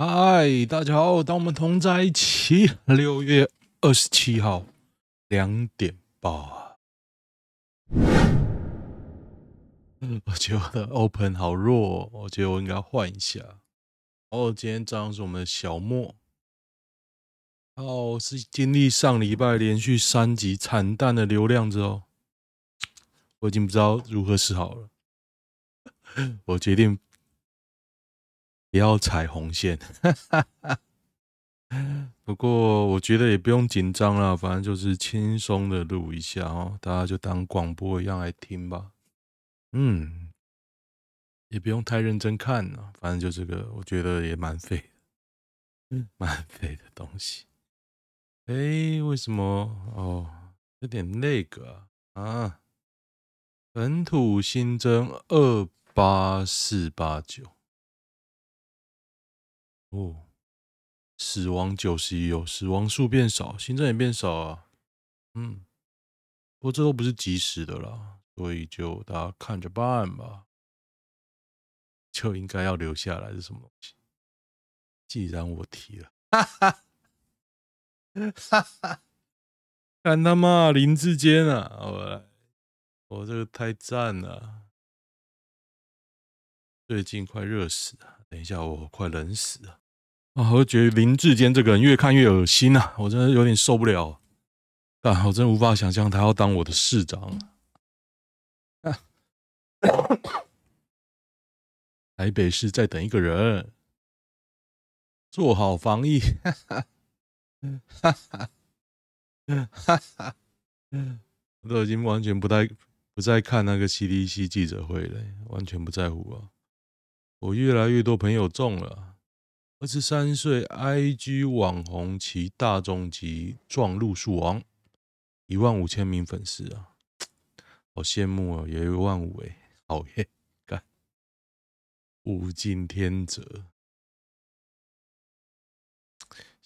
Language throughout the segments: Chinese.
嗨，大家好，当我们同在一起。六月二十七号两点八，我觉得我的 open 好弱，我觉得我应该换一下。哦，今天早上是我们的小莫。哦，是经历上礼拜连续三集惨淡的流量之后，我已经不知道如何是好了。我决定。不要踩红线，不过我觉得也不用紧张啦，反正就是轻松的录一下哦，大家就当广播一样来听吧。嗯，也不用太认真看啊，反正就这个，我觉得也蛮废的，嗯，蛮废的东西。哎，为什么？哦，有点那个啊，啊，本土新增二八四八九。哦，死亡九十一哦，死亡数变少，新增也变少啊。嗯，不过这都不是即时的啦，所以就大家看着办吧。就应该要留下来是什么东西？既然我提了，哈哈哈哈，看他妈林志坚啊！我我这个太赞了，最近快热死了。等一下，我快冷死了啊！我觉得林志坚这个人越看越恶心啊，我真的有点受不了。啊，我真无法想象他要当我的市长。啊，台北市在等一个人，做好防疫。哈哈，哈哈，哈哈，我都已经完全不太不再看那个 CDC 记者会了，完全不在乎啊。我越来越多朋友中了，二十三岁 IG 网红骑大众级撞路树王，一万五千名粉丝啊，好羡慕啊，也有一万五哎，好耶，干，物竞天择，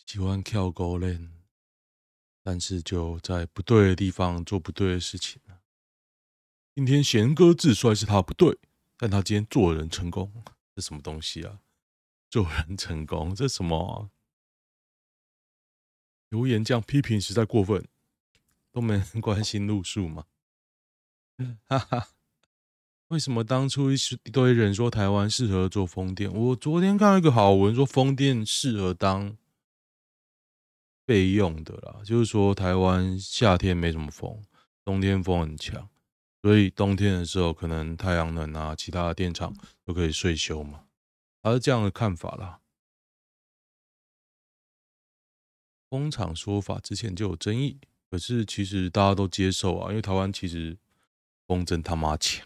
喜欢跳高链，但是就在不对的地方做不对的事情。今天贤哥自衰是他不对，但他今天做人成功。这什么东西啊？做人成功，这什么啊？留言这样批评实在过分，都没人 关心路数吗？哈哈，为什么当初一堆人说台湾适合做风电？我昨天看到一个好文，说风电适合当备用的啦，就是说台湾夏天没什么风，冬天风很强。所以冬天的时候，可能太阳能啊，其他的电厂都可以睡休嘛，还是这样的看法啦。风场说法之前就有争议，可是其实大家都接受啊，因为台湾其实风真他妈强，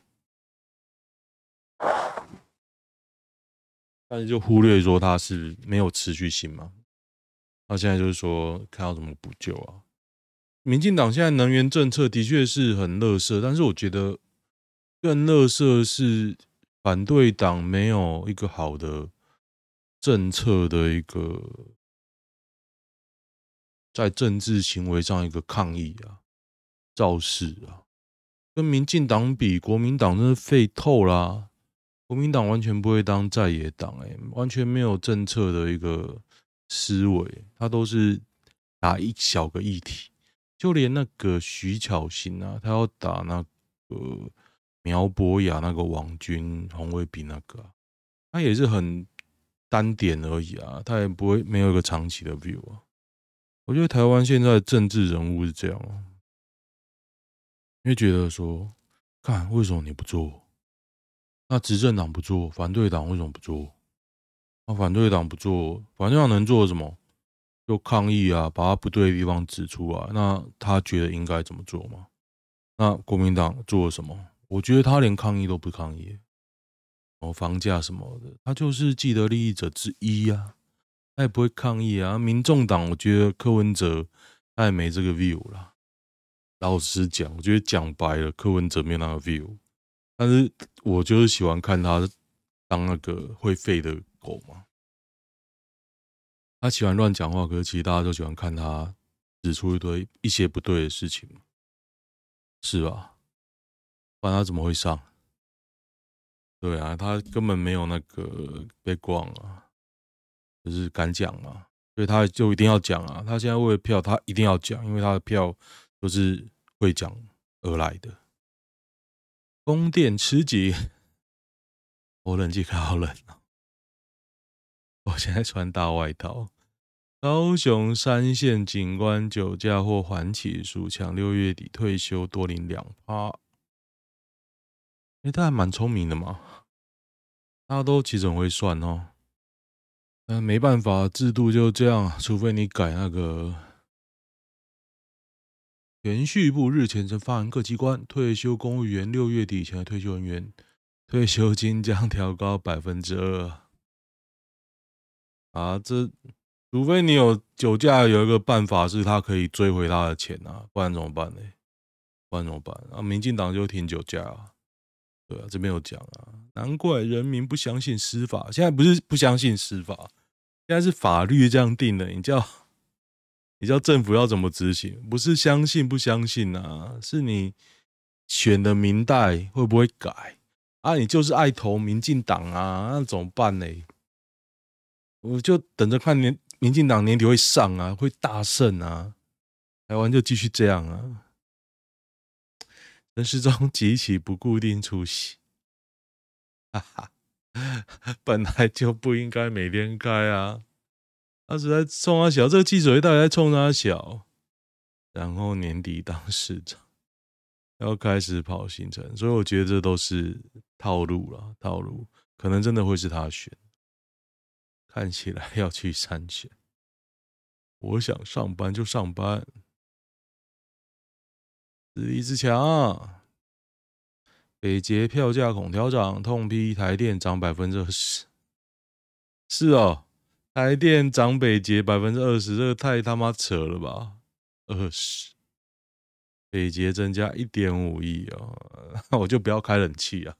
但是就忽略说它是没有持续性嘛。那现在就是说，看到怎么补救啊？民进党现在能源政策的确是很垃圾，但是我觉得更垃圾是反对党没有一个好的政策的一个在政治行为上一个抗议啊、造势啊，跟民进党比，国民党真是废透啦！国民党完全不会当在野党，哎，完全没有政策的一个思维，他都是打一小个议题。就连那个徐巧芯啊，他要打那个苗博雅那个网军红卫兵那个、啊，他也是很单点而已啊，他也不会没有一个长期的 view 啊。我觉得台湾现在的政治人物是这样啊，因为觉得说，看为什么你不做？那执政党不做，反对党为什么不做？那反对党不做，反对党能做什么？就抗议啊，把他不对的地方指出来。那他觉得应该怎么做吗？那国民党做了什么？我觉得他连抗议都不抗议。哦，房价什么的，他就是既得利益者之一呀，他也不会抗议啊。民众党，我觉得柯文哲他也没这个 view 啦。老实讲，我觉得讲白了，柯文哲没有那个 view。但是我就是喜欢看他当那个会吠的狗嘛。他喜欢乱讲话，可是其实大家都喜欢看他指出一堆一些不对的事情，是吧？不然他怎么会上？对啊，他根本没有那个 background 啊，就是敢讲嘛，所以他就一定要讲啊。他现在为了票，他一定要讲，因为他的票都是会讲而来的。宫殿吃紧，我冷气开好冷啊！我现在穿大外套。高雄三线警官酒驾获缓起诉，抢六月底退休多领两趴。哎，他还蛮聪明的嘛，大家都其实很会算哦。但没办法，制度就这样，除非你改那个。延续部日前曾发函各机关，退休公务员六月底前的退休人员退休金将调高百分之二。啊，这。除非你有酒驾，有一个办法是他可以追回他的钱啊，不然怎么办呢？不然怎么办？啊，民进党就停酒驾啊，对啊，这边有讲啊，难怪人民不相信司法。现在不是不相信司法，现在是法律这样定的。你叫 你叫政府要怎么执行？不是相信不相信啊，是你选的民代会不会改啊？你就是爱投民进党啊，那怎么办呢？我就等着看你。民进党年底会上啊，会大胜啊，台湾就继续这样啊。陈时中几起不固定出席，哈哈，本来就不应该每天开啊。他是在冲他小，这个记者会到底在冲他小，然后年底当市长，要开始跑行程，所以我觉得这都是套路了，套路可能真的会是他选。看起来要去参选，我想上班就上班。实力之强，北捷票价恐调涨，痛批台电涨百分之二十。是哦，台电涨北捷百分之二十，这个太他妈扯了吧？二十，北捷增加一点五亿哦，我就不要开冷气啊！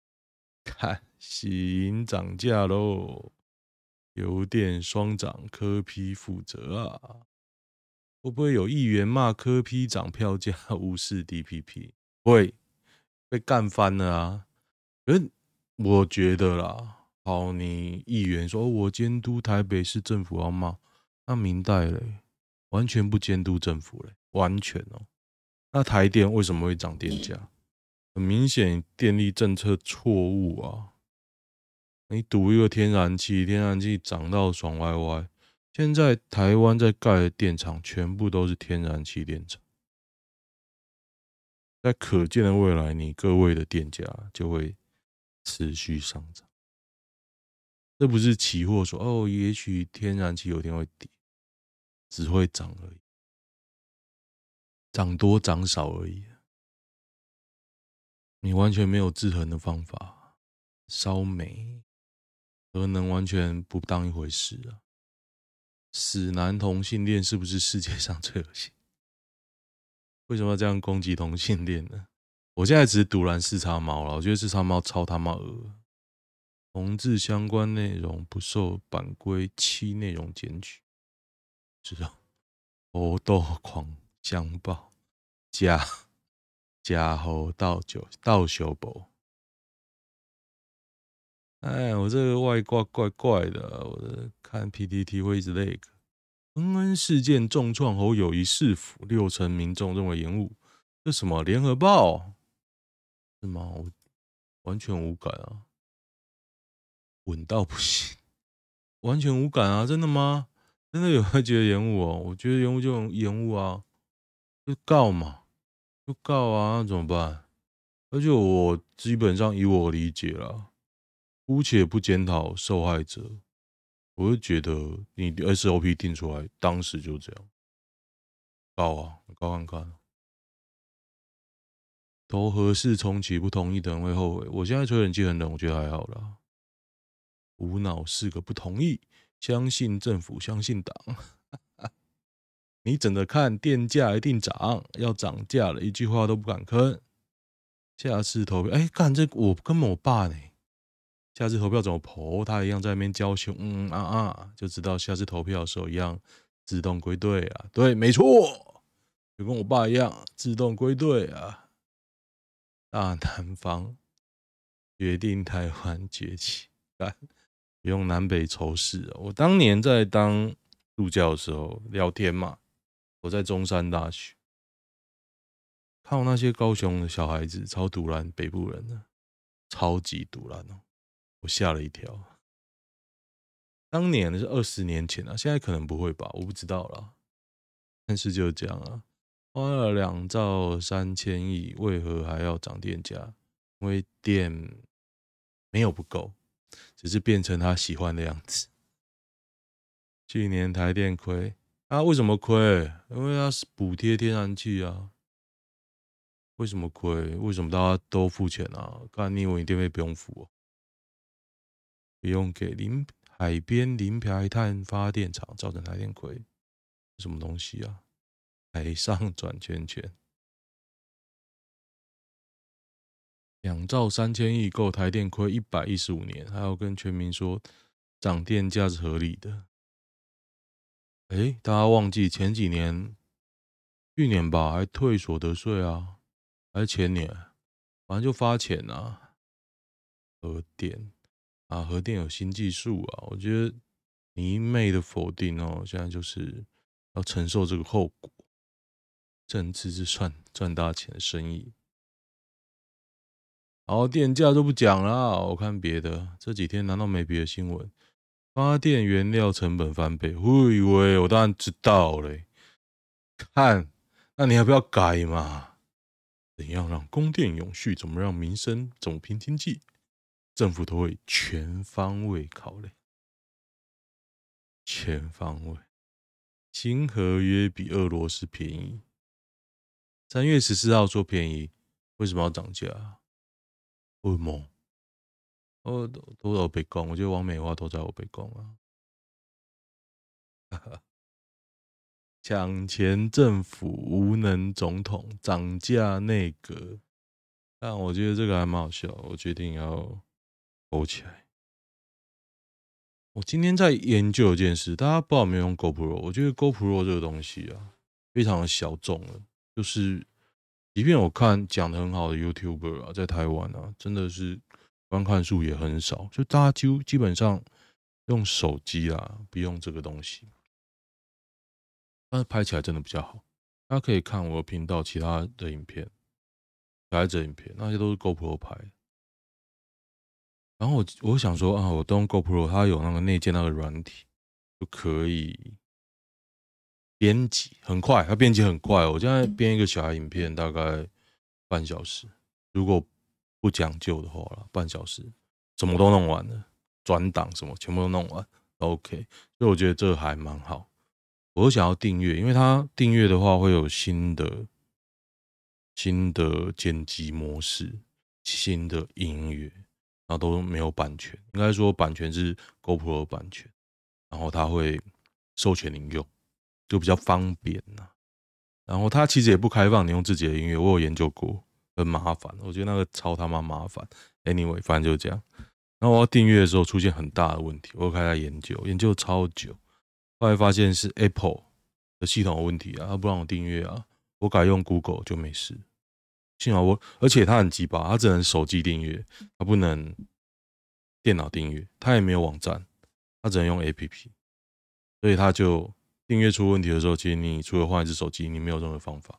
看，喜盈涨价喽。油电双涨，柯批负责啊？会不会有议员骂柯批涨票价，无视 DPP？会被干翻了啊！可是我觉得啦，好，你议员说我监督台北市政府要骂，那明代嘞，完全不监督政府嘞，完全哦。那台电为什么会涨电价？很明显，电力政策错误啊！你赌一个天然气，天然气涨到爽歪歪。现在台湾在盖的电厂全部都是天然气电厂，在可见的未来，你各位的电价就会持续上涨。这不是期货说哦，也许天然气有天会跌，只会涨而已，涨多涨少而已。你完全没有制衡的方法，烧煤。而能完全不当一回事啊！死男同性恋是不是世界上最恶心？为什么要这样攻击同性恋呢？我现在只是赌烂四叉猫了，我觉得四叉猫超他妈恶。同志相关内容不受版规七内容检举，知道？猴斗狂相报加加猴倒酒倒修补。哎，我这个外挂怪怪的，我的看 PTT 会一直那个恩恩事件重创侯友谊市府，六成民众认为延误。这什么联合报是吗？我完全无感啊，稳到不行，完全无感啊！真的吗？真的有人觉得延误哦？我觉得延误就延误啊，就告嘛，就告啊，那怎么办？而且我基本上以我理解了。姑且不检讨受害者，我就觉得你 SOP 定出来，当时就这样告啊，告看看。投合适重启不同意的人会后悔。我现在吹冷气很冷，我觉得还好啦。无脑四个不同意，相信政府，相信党。你整的看电价一定涨，要涨价了，一句话都不敢吭。下次投票，哎、欸，干这我跟我爸呢。下次投票怎么投？他一样在那边教训，嗯啊啊，就知道下次投票的时候一样自动归队啊。对，没错，就跟我爸一样自动归队啊。大南方决定台湾崛起，干不用南北仇视。我当年在当助教的时候聊天嘛，我在中山大学，看我那些高雄的小孩子超赌烂北部人的，超级赌烂哦，吓了一跳。当年是二十年前啊，现在可能不会吧，我不知道啦。但是就这样啊，花了两兆三千亿，为何还要涨电价？因为电没有不够，只是变成他喜欢的样子。去年台电亏啊，为什么亏？因为它是补贴天然气啊。为什么亏？为什么大家都付钱啊？干，你以为你电费不用付哦？不用给林。海边林排碳发电厂造成台电亏，什么东西啊？海上转圈圈，两兆三千亿够台电亏一百一十五年，还要跟全民说涨电价是合理的。哎，大家忘记前几年，去年吧，还退所得税啊，还是前年，反正就发钱啊，核电。啊，核电有新技术啊！我觉得你一昧的否定哦，现在就是要承受这个后果。政治是赚赚大钱的生意。好，电价就不讲了，我看别的。这几天难道没别的新闻？发电原料成本翻倍，喂喂，我当然知道嘞。看，那你还不要改嘛？怎样让供电永续？怎么让民生？怎么拼经济？政府都会全方位考虑，全方位。新合约比俄罗斯便宜，三月十四号说便宜，为什么要涨价？为什么？哦，都在被讲，我觉得王美花都在我被讲啊。抢钱政府无能总统涨价内阁，但我觉得这个还蛮好笑，我决定要。勾起来！我今天在研究一件事，大家不知道有没有用 GoPro？我觉得 GoPro 这个东西啊，非常的小众了。就是，即便我看讲的很好的 YouTuber 啊，在台湾啊，真的是观看数也很少。就大家基基本上用手机啊，不用这个东西，但是拍起来真的比较好。大家可以看我频道其他的影片，拍这影片那些都是 GoPro 拍的。然后我我想说啊，我都用 GoPro，它有那个内建那个软体，就可以编辑很快，它编辑很快。我现在编一个小孩影片大概半小时，如果不讲究的话了，半小时什么都弄完了，转档什么全部都弄完，OK。所以我觉得这还蛮好。我想要订阅，因为它订阅的话会有新的新的剪辑模式，新的音乐。然后都没有版权，应该说版权是 GoPro 的版权，然后它会授权您用，就比较方便呐。然后它其实也不开放你用自己的音乐，我有研究过，很麻烦，我觉得那个超他妈麻烦。Anyway，反正就是这样。然后我要订阅的时候出现很大的问题，我开始研究，研究超久，后来发现是 Apple 的系统有问题啊，它不让我订阅啊，我改用 Google 就没事。幸好我，而且它很鸡巴，它只能手机订阅，它不能电脑订阅，它也没有网站，它只能用 APP，所以它就订阅出问题的时候，其实你除了换一只手机，你没有任何方法，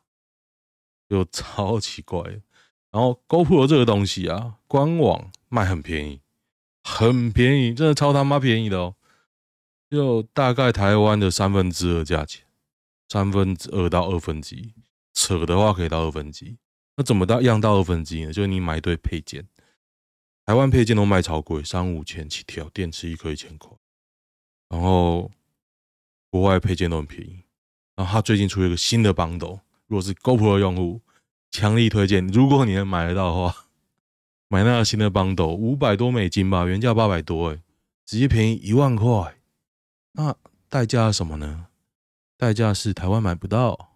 就超奇怪。然后 GoPro 这个东西啊，官网卖很便宜，很便宜，真的超他妈便宜的哦，就大概台湾的三分之二价钱，三分之二到二分之一，扯的话可以到二分之一。那怎么到样到二分之一呢？就是你买一堆配件，台湾配件都卖超贵，三五千起跳，电池一颗一千块。然后国外配件都很便宜。然后他最近出了一个新的绑带如果是 GoPro 用户，强力推荐，如果你能买得到的话，买那个新的 bundle，五百多美金吧，原价八百多，哎，直接便宜一万块。那代价是什么呢？代价是台湾买不到。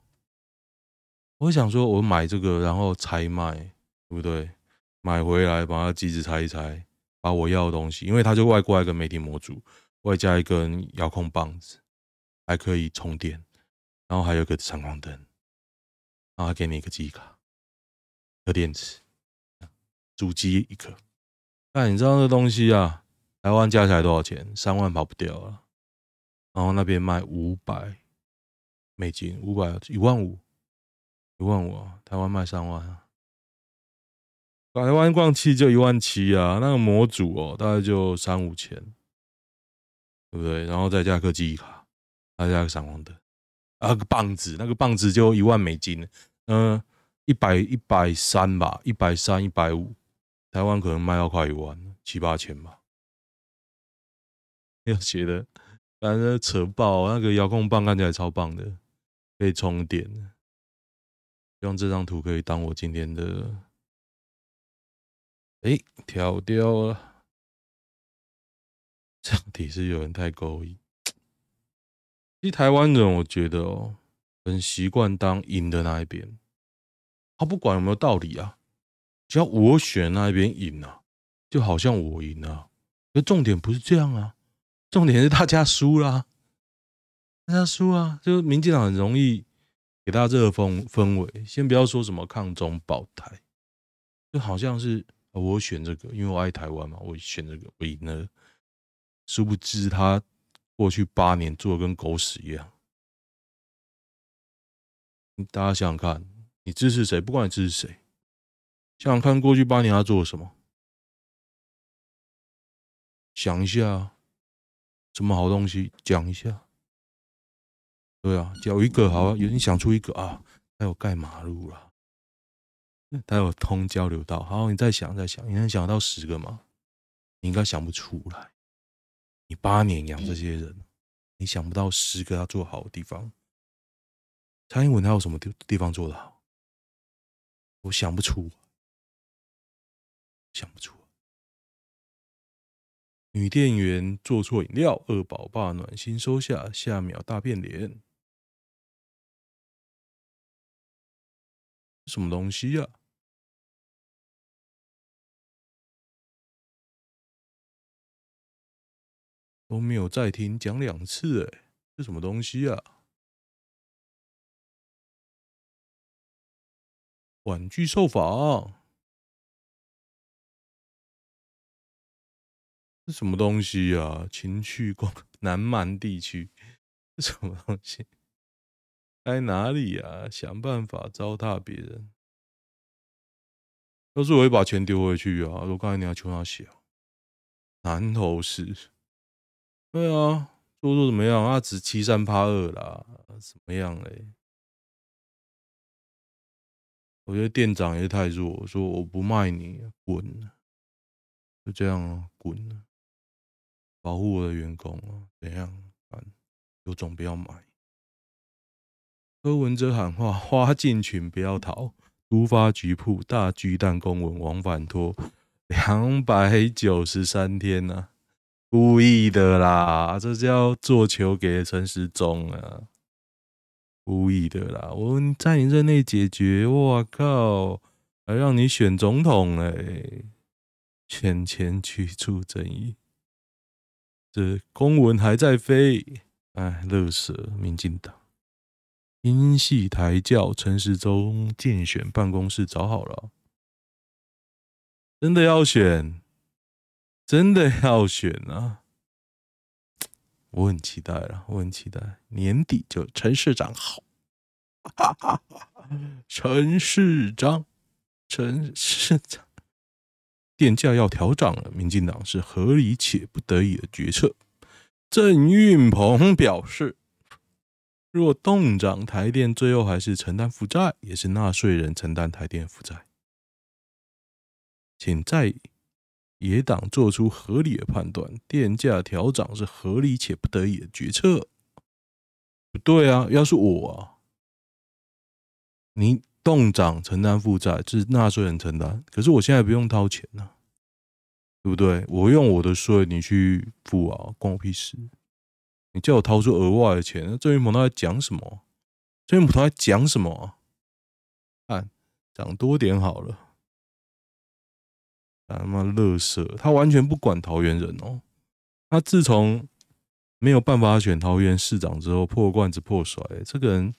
我想说，我买这个，然后拆卖，对不对？买回来把它机子拆一拆，把我要的东西，因为它就外挂一个媒体模组，外加一根遥控棒子，还可以充电，然后还有个闪光灯，然后还给你一个记忆卡和电池，主机一个。但你知道这东西啊，台湾加起来多少钱？三万跑不掉了。然后那边卖五百美金，五百一万五，一万五！台湾卖三万啊！台湾光器就一万七啊，那个模组哦，大概就三五千，对不对？然后再加个记忆卡，再加个闪光灯，啊个棒子，那个棒子就一万美金，嗯，一百一百三吧，一百三一百五，台湾可能卖到快一万，七八千吧。要写的，反正扯爆，那个遥控棒看起来超棒的，可以充电。希望这张图可以当我今天的。哎，调掉了，这样体是有人太勾引。其实台湾人，我觉得哦，很习惯当赢的那一边。他不管有没有道理啊，只要我选那一边赢啊，就好像我赢啊。可重点不是这样啊。重点是大家输啦，大家输啊！就民进党很容易给大家这个氛氛围。先不要说什么抗中保台，就好像是我选这个，因为我爱台湾嘛，我选这个，我赢了。殊不知他过去八年做的跟狗屎一样。大家想想看，你支持谁？不管你支持谁，想想看过去八年他做了什么？想一下。什么好东西讲一下？对啊，讲一个好啊，有人想出一个啊，他有盖马路了，他有通交流道。好，你再想再想，你能想到十个吗？你应该想不出来。你八年养这些人，你想不到十个他做好的地方。蔡英文他有什么地地方做得好？我想不出，想不出。女店员做错饮料，二宝爸暖心收下，下秒大变脸。什么东西呀、都没有再听，讲两次哎，这什么东西呀、啊？婉拒受访。这什么东西啊？情趣广 南蛮地区是什么东西？在哪里呀？想办法糟蹋别人。要是我会把钱丢回去啊！我刚才你要求他写，南投市。对啊，做做怎么样？他只欺三怕二啦，怎么样嘞？我觉得店长也太弱，说我不卖你，滚！就这样啊，滚！保护我的员工啊，怎样？有种不要买。柯文哲喊话：花进群不要逃。突发局铺大巨蛋公文往返拖两百九十三天呢、故意的啦！这叫做球给陈时中啊，故意的啦！我在你任内解决，我靠，还让你选总统嘞！选前驱除争议。这公文还在飞，哎，乐死！民进党英系台教陈时中竞选办公室找好了，真的要选，真的要选啊！我很期待了，我很期待年底就陈市长好，哈哈哈！陈市长，陈市长。电价要调涨了，民进党是合理且不得已的决策。郑运鹏表示，若冻涨台电，最后还是承担负债，也是纳税人承担台电负债。请在野党做出合理的判断，电价调涨是合理且不得已的决策。不对啊，要是我啊，你。冻涨承担负债，是纳税人承担。可是我现在不用掏钱呐、啊，对不对？我用我的税，你去付啊，关我屁事！你叫我掏出额外的钱，那郑云鹏他在讲什么？郑云鹏他在讲什么？看，涨多点好了。他妈乐色，他完全不管桃园人哦。他自从没有办法选桃园市长之后，破罐子破摔，这个人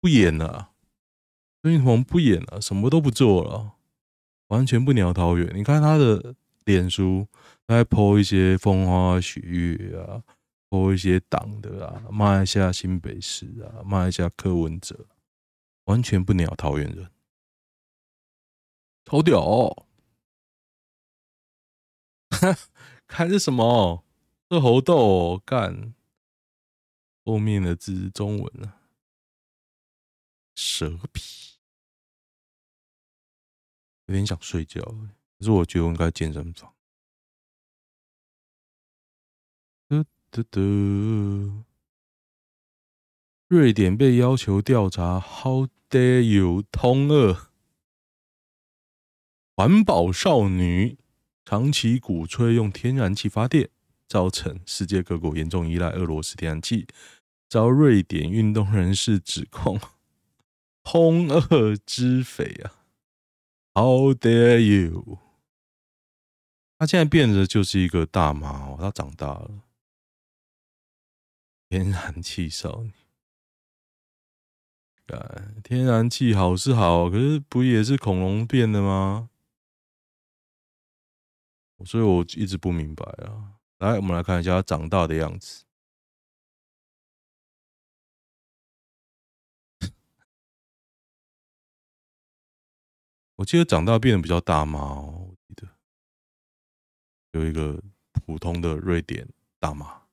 不演了、啊。郑运鹏不演了，什么都不做了，完全不鸟桃园。你看他的脸书，来 po 一些风花雪月啊，po 一些党的啊，骂一下新北市啊，骂一下柯文哲，完全不鸟桃园人，头屌、哦！看这什么？这猴豆、哦、干，后面的字是中文啊，蛇皮，有点想睡觉，可是我觉得我应该健身房。嘟嘟，瑞典被要求调查，How dare you？通俄环保少女长期鼓吹用天然气发电，造成世界各国严重依赖俄罗斯天然气，遭瑞典运动人士指控 通俄之匪啊！How dare you？他现在变得就是一个大妈哦，他长大了。天然气少女，天然气好是好，可是不也是恐龙变的吗？所以我一直不明白啊。来，我们来看一下它长大的样子。我记得长大变得比较大吗？我记得有一个普通的瑞典大妈。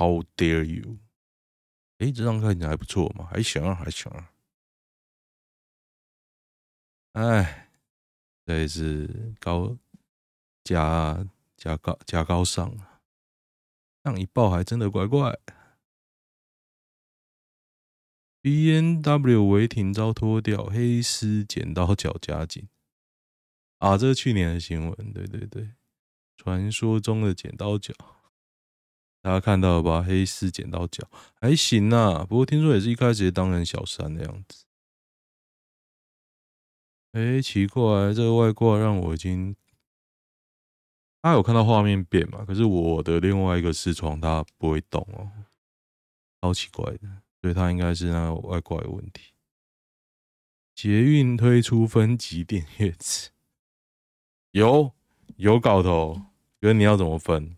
How dare you？哎、这张看起来还不错嘛，还行，还行。哎，这也是高加加高加高尚啊，这样一抱还真的怪怪。B N W 违停遭脱掉，黑丝剪刀脚夹紧。啊，这是去年的新闻，对对对，传说中的剪刀脚。大家看到了吧？黑丝剪刀脚还行啊，不过听说也是一开始也当成小三的样子。哎、奇怪，这个外挂让我已经……他有看到画面变嘛？可是我的另外一个视窗它不会动哦，超奇怪的，所以它应该是那个外挂有问题。捷运推出分级电月子，有有搞头，可是你要怎么分？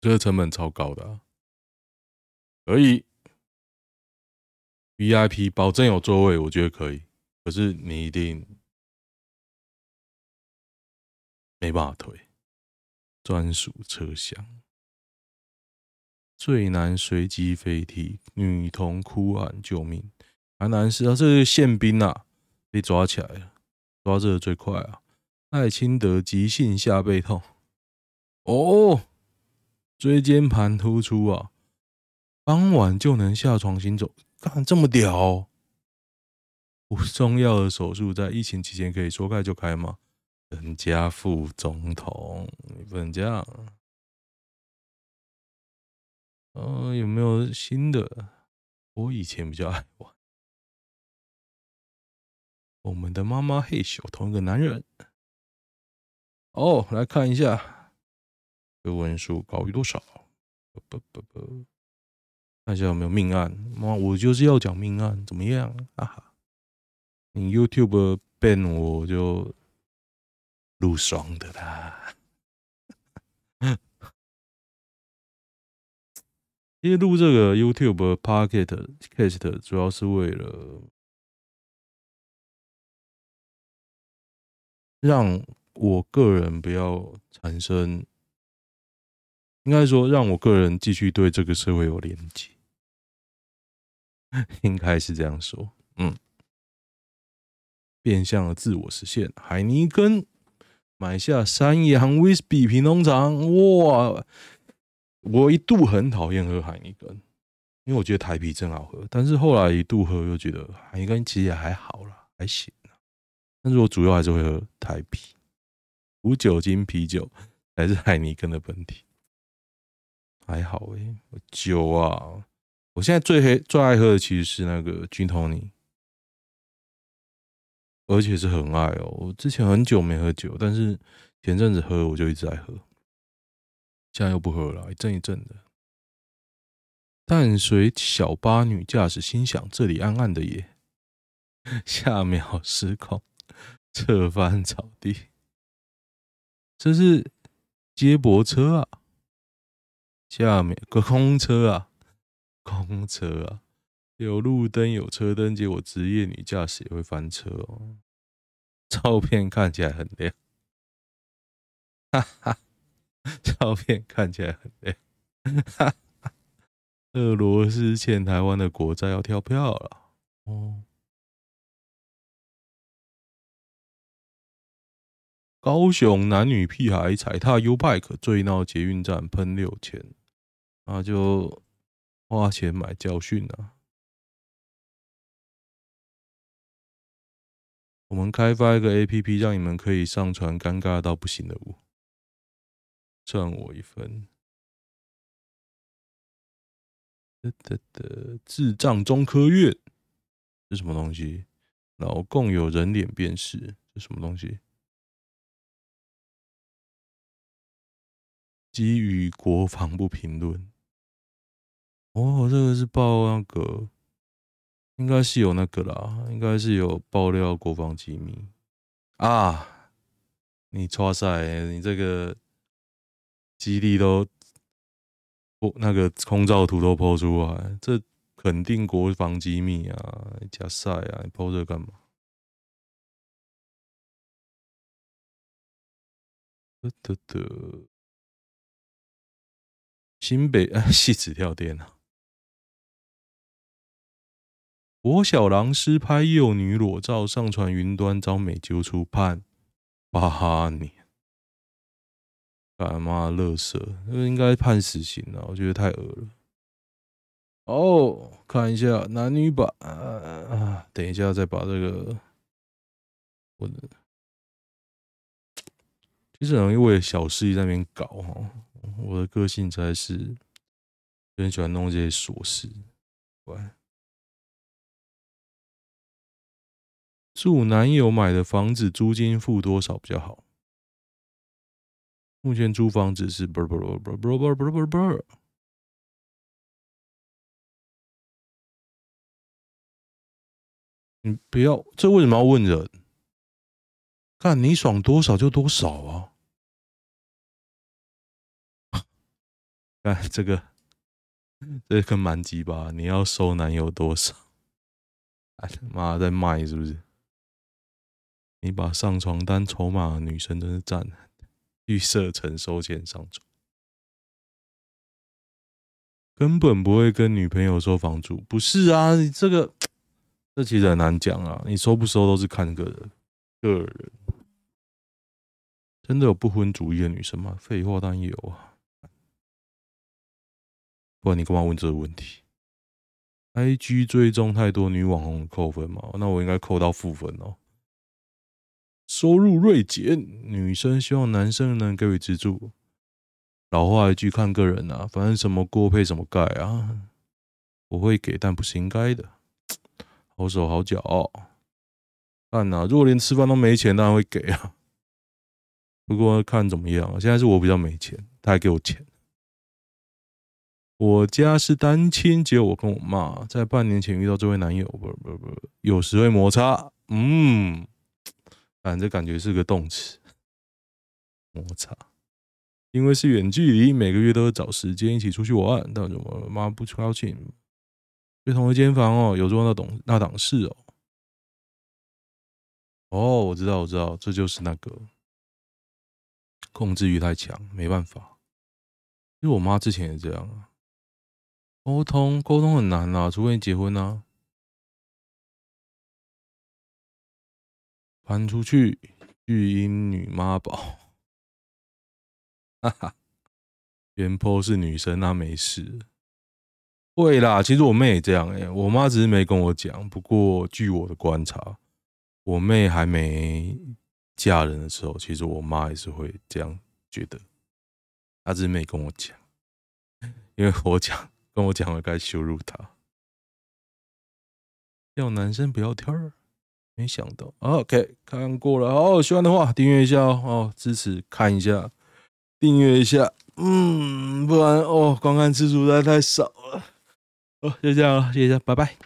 这个成本超高的、啊，可以 VIP 保证有座位，我觉得可以。可是你一定没办法推专属车厢。最难随机飞踢，女童哭喊救命。还难是啊，这是宪兵啊，被抓起来了，抓这个最快啊。赖清德急性下背痛，哦。椎间盘突出啊，傍晚就能下床行走，干这么屌！不重要的手术在疫情期间可以说开就开吗？人家副总统，你不能这样。呃，有没有新的？我以前比较爱玩。我们的妈妈嘿咻，同一个男人。哦，来看一下。这文书高于多少？不不不，看一下有没有命案。妈，我就是要讲命案，怎么样？哈哈，你 YouTube ban 我就录爽的啦。因为录这个 YouTube Pocket Cast 主要是为了让我个人不要产生。应该说，让我个人继续对这个社会有连接，应该是这样说。嗯，变相的自我实现。海尼根买下山羊威士比品农场，哇！我一度很讨厌喝海尼根，因为我觉得台啤真好喝。但是后来一度喝，又觉得海尼根其实也还好啦，还行。但是我主要还是会喝台啤，无酒精啤酒还是海尼根的本体。还好诶、欸，酒啊，我现在最黑最爱喝的其实是那个 Gin Tonic，而且是很爱哦、我之前很久没喝酒，但是前阵子喝我就一直在喝，现在又不喝了，一阵一阵的。淡水小巴女驾驶心想：这里暗暗的耶，下秒失控，侧翻草地。这是接驳车啊，下面个空车啊，空车啊，有路灯有车灯，结果职业女驾驶也会翻车哦。照片看起来很亮，哈哈，照片看起来很亮，哈哈。俄罗斯欠台湾的国债要跳票了哦。高雄男女屁孩踩踏 U-Bike 最闹捷运站喷六千，啊就花钱买教训啊！我们开发一个 APP，让你们可以上传尴尬到不行的舞，赚我一份。得得得，智障中科院是什么东西？老共有人脸辨识，是什么东西？基于国防部评论。哦，这个是报那个，应该是有那个啦，应该是有爆料国防机密啊！你剉赛，你这个基地都不，那个空照图都抛出来，这肯定国防机密啊！加赛啊，你抛这干嘛？得得得。新北 啊，戏子跳电啊！国小狼师拍幼女裸照上传云端，遭美揪出判八年。干嘛乐色？那应该判死刑了，我觉得太恶了。哦，看一下男女版啊，等一下再把这个我的，其实很容易为了小事在那边搞哈。我的个性才是很喜欢弄这些琐事。喂，住男友买的房子，租金付多少比较好？目前租房子是不不不不不不不不不，你不要，这为什么要问人？看你爽多少就多少啊！哎，这个，这个蛮鸡巴，你要收男友多少？哎他妈在卖是不是？你把上床单筹码的女生真是赞，预设成收钱上床，根本不会跟女朋友收房租。不是啊，你这个这其实很难讲啊，你收不收都是看个人，个人。真的有不婚主义的女生吗？废话当然有啊。不然你干嘛问这个问题？IG 追踪太多女网红扣分吗？那我应该扣到负分哦。收入锐减，女生希望男生能给予资助。老话一句，看个人啊，反正什么锅配什么盖啊。我会给，但不是应该的。好手好脚哦。看呐，如果连吃饭都没钱，当然会给啊。不过看怎么样，现在是我比较没钱，他还给我钱。我家是单亲，只有我跟我妈。在半年前遇到这位男友，不不不，有时会摩擦。嗯，反正感觉是个动词，摩擦。因为是远距离，每个月都会找时间一起出去玩，但是我妈不高兴。睡同一间房哦，有做那档那档事哦。哦，我知道，我知道，这就是那个控制欲太强，没办法。因为我妈之前也这样啊。沟通沟通很难啊，除非结婚啊。搬出去育婴女妈宝，哈哈。原 po 是女生，那没事。会啦，其实我妹也这样哎、我妈只是没跟我讲。不过据我的观察，我妹还没嫁人的时候，其实我妈也是会这样觉得。她只是没跟我讲，因为我讲。跟我讲了该羞辱她，要男生不要挑儿，没想到。OK，看过了哦，喜欢的话订阅一下哦，哦，支持看一下，订阅一下，嗯，不然哦，观看次数实在太少了。哦，就这样了，谢谢，拜拜。